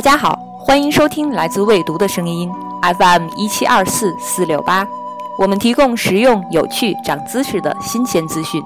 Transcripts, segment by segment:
大家好，欢迎收听来自未读的声音 FM 一七二四四六八，我们提供实用、有趣、长知识的新鲜资讯。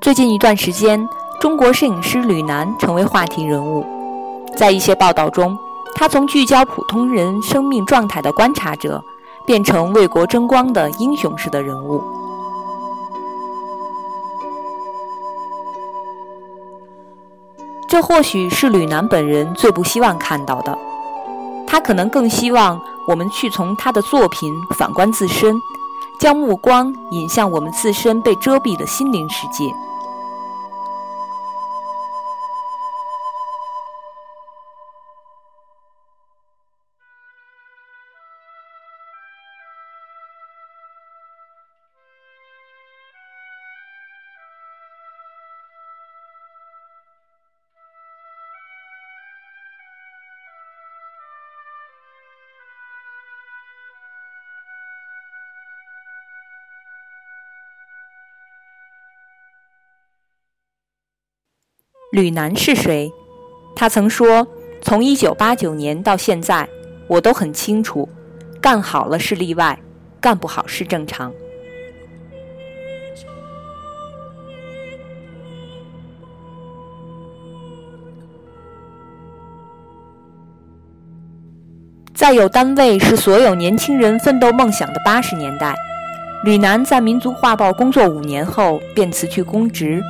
最近一段时间，中国摄影师吕楠成为话题人物。在一些报道中，他从聚焦普通人生命状态的观察者，变成为国争光的英雄式的人物。这或许是吕楠本人最不希望看到的。他可能更希望我们去从他的作品反观自身，将目光引向我们自身被遮蔽的心灵世界。吕楠是谁？他曾说：“从1989年到现在，我都很清楚，干好了是例外，干不好是正常。”再有单位是所有年轻人奋斗梦想的八十年代，吕楠在民族画报工作五年后便辞去公职。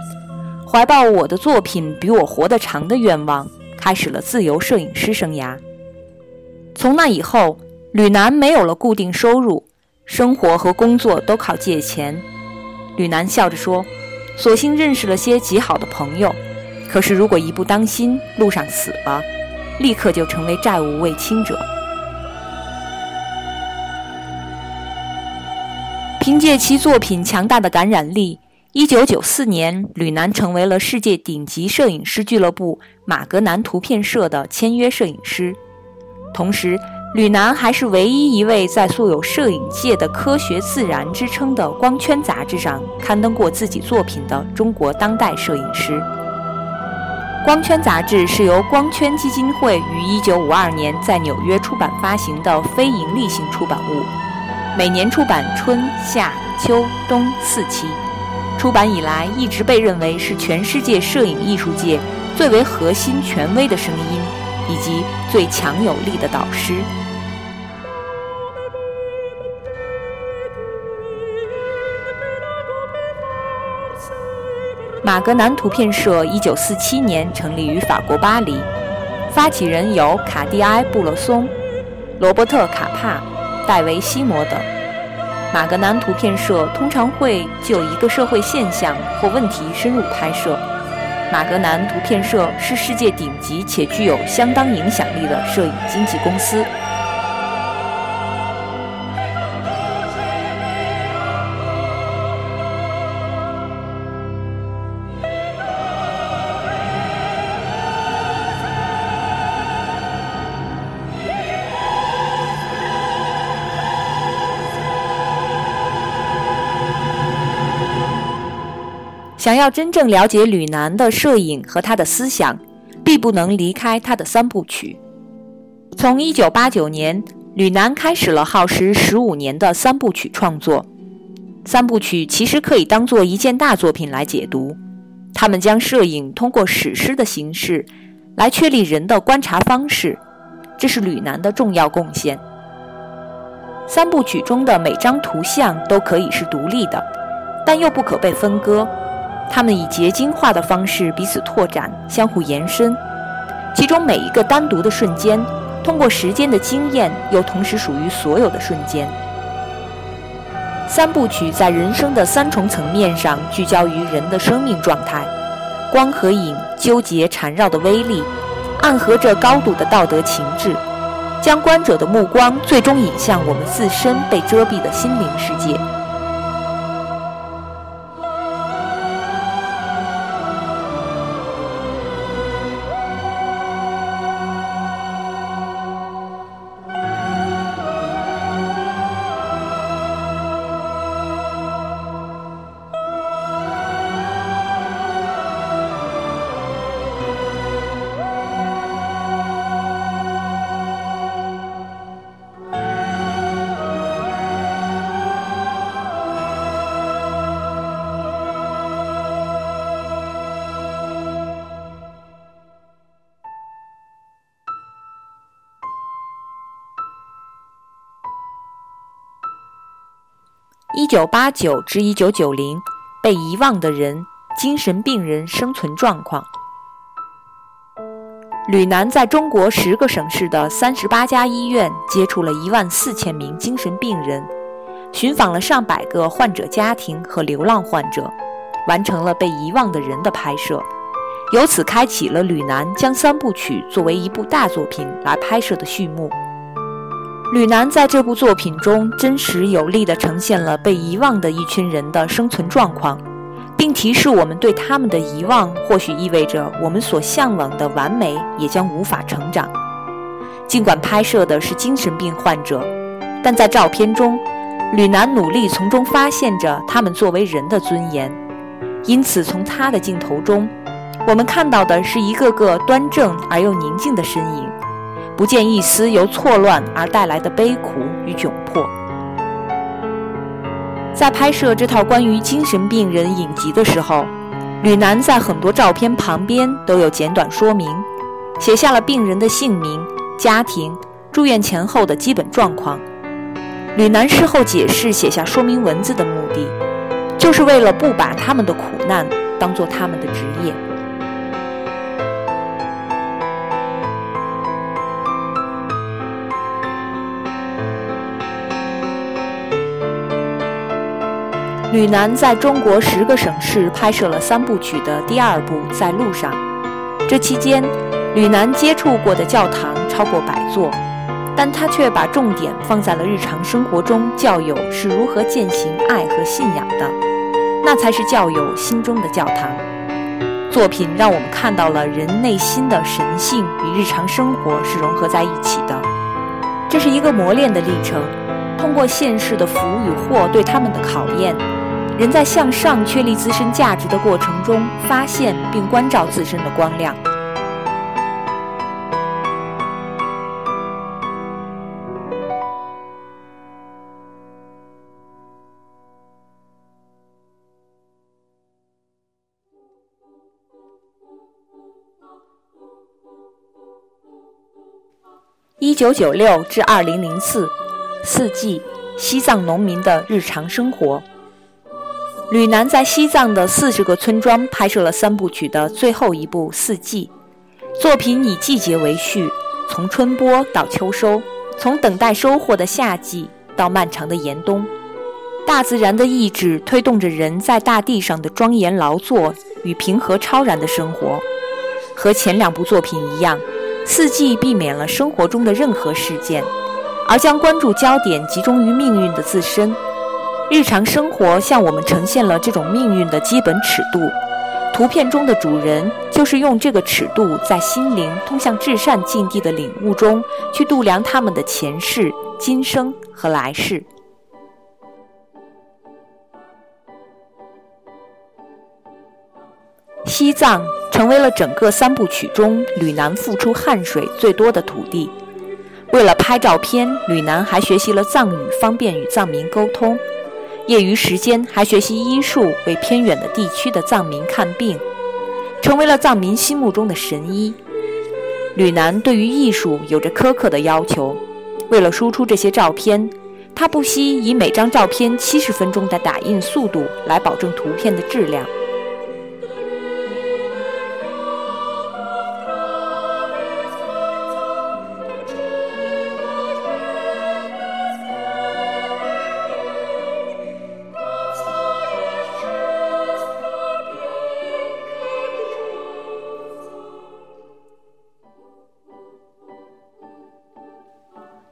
怀抱我的作品比我活得长的愿望，开始了自由摄影师生涯。从那以后，吕楠没有了固定收入，生活和工作都靠借钱。吕楠笑着说：“索性认识了些极好的朋友，可是如果一不当心路上死了，立刻就成为债务未清者。”凭借其作品强大的感染力。一九九四年，吕楠成为了世界顶级摄影师俱乐部马格南图片社的签约摄影师。同时，吕楠还是唯一一位在素有摄影界的科学自然之称的《光圈》杂志上刊登过自己作品的中国当代摄影师。《光圈》杂志是由光圈基金会于一九五二年在纽约出版发行的非营利性出版物，每年出版春夏秋冬四期。出版以来，一直被认为是全世界摄影艺术界最为核心、权威的声音，以及最强有力的导师。马格南图片社一九四七年成立于法国巴黎，发起人有卡蒂埃·布勒松、罗伯特·卡帕、戴维·西摩等。马格南图片社通常会就一个社会现象或问题深入拍摄。马格南图片社是世界顶级且具有相当影响力的摄影经纪公司。想要真正了解吕楠的摄影和他的思想，必不能离开他的三部曲。从1989年，吕楠开始了耗时十五年的三部曲创作。三部曲其实可以当做一件大作品来解读，他们将摄影通过史诗的形式来确立人的观察方式，这是吕楠的重要贡献。三部曲中的每张图像都可以是独立的，但又不可被分割。他们以结晶化的方式彼此拓展、相互延伸，其中每一个单独的瞬间，通过时间的经验，又同时属于所有的瞬间。三部曲在人生的三重层面上聚焦于人的生命状态，光和影纠结缠绕的威力，暗合着高度的道德情志，将观者的目光最终引向我们自身被遮蔽的心灵世界。一九八九至一九九零，被遗忘的人，精神病人生存状况。吕南在中国十个省市的三十八家医院接触了一万四千名精神病人，寻访了上百个患者家庭和流浪患者，完成了被遗忘的人的拍摄，由此开启了吕南将三部曲作为一部大作品来拍摄的序幕。吕南在这部作品中真实有力地呈现了被遗忘的一群人的生存状况，并提示我们对他们的遗忘或许意味着我们所向往的完美也将无法成长。尽管拍摄的是精神病患者，但在照片中，吕南努力从中发现着他们作为人的尊严。因此，从他的镜头中，我们看到的是一个个端正而又宁静的身影。不见一丝由错乱而带来的悲苦与窘迫。在拍摄这套关于精神病人影集的时候，吕南在很多照片旁边都有简短说明，写下了病人的姓名、家庭、住院前后的基本状况。吕南事后解释写下说明文字的目的，就是为了不把他们的苦难当做他们的职业。吕南在中国十个省市拍摄了三部曲的第二部《在路上》。这期间，吕南接触过的教堂超过百座，但他却把重点放在了日常生活中教友是如何践行爱和信仰的，那才是教友心中的教堂。作品让我们看到了人内心的神性与日常生活是融合在一起的，这是一个磨练的历程，通过现世的福与祸对他们的考验。人在向上确立自身价值的过程中，发现并关照自身的光亮。一九九六至二零零四，四季，西藏农民的日常生活。吕南在西藏的四十个村庄拍摄了三部曲的最后一部《四季》，作品以季节为序，从春播到秋收，从等待收获的夏季到漫长的严冬，大自然的意志推动着人在大地上的庄严劳作与平和超然的生活。和前两部作品一样，《四季》避免了生活中的任何事件，而将关注焦点集中于命运的自身。日常生活向我们呈现了这种命运的基本尺度，图片中的主人就是用这个尺度，在心灵通向至善境地的领悟中去度量他们的前世、今生和来世。西藏成为了整个三部曲中吕南付出汗水最多的土地。为了拍照片，吕南还学习了藏语，方便与藏民沟通。业余时间还学习医术，为偏远的地区的藏民看病，成为了藏民心目中的神医。吕楠对于艺术有着苛刻的要求，为了输出这些照片，他不惜以每张照片七十分钟的打印速度来保证图片的质量。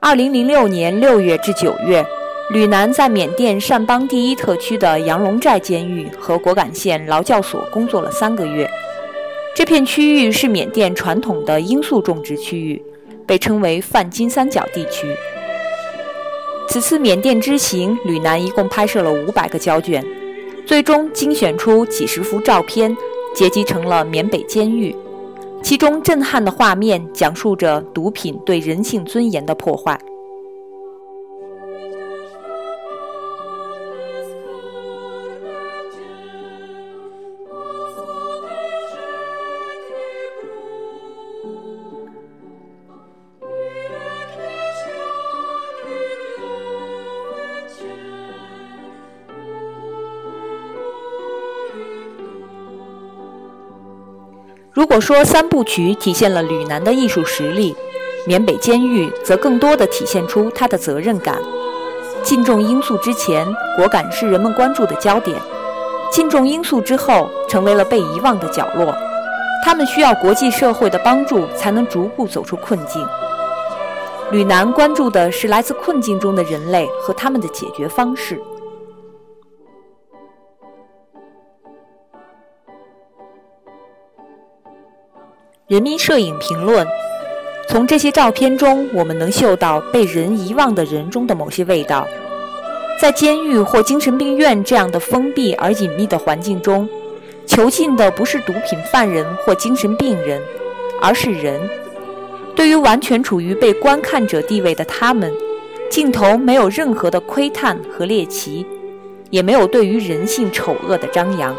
二零零六年六月至九月，吕南在缅甸善邦第一特区的羊龙寨监狱和果敢县劳教所工作了三个月。这片区域是缅甸传统的罂粟种植区域，被称为泛金三角地区。此次缅甸之行，吕南一共拍摄了五百个胶卷，最终精选出几十幅照片，结集成了《缅北监狱》。其中震撼的画面讲述着毒品对人性尊严的破坏。如果说三部曲体现了吕南的艺术实力，缅北监狱则更多地体现出他的责任感。禁重罂粟之前，果敢是人们关注的焦点；禁重罂粟之后，成为了被遗忘的角落。他们需要国际社会的帮助，才能逐步走出困境。吕南关注的是来自困境中的人类和他们的解决方式。人民摄影评论：从这些照片中，我们能嗅到被人遗忘的人中的某些味道。在监狱或精神病院这样的封闭而隐秘的环境中，囚禁的不是毒品犯人或精神病人，而是人。对于完全处于被观看者地位的他们，镜头没有任何的窥探和猎奇，也没有对于人性丑恶的张扬。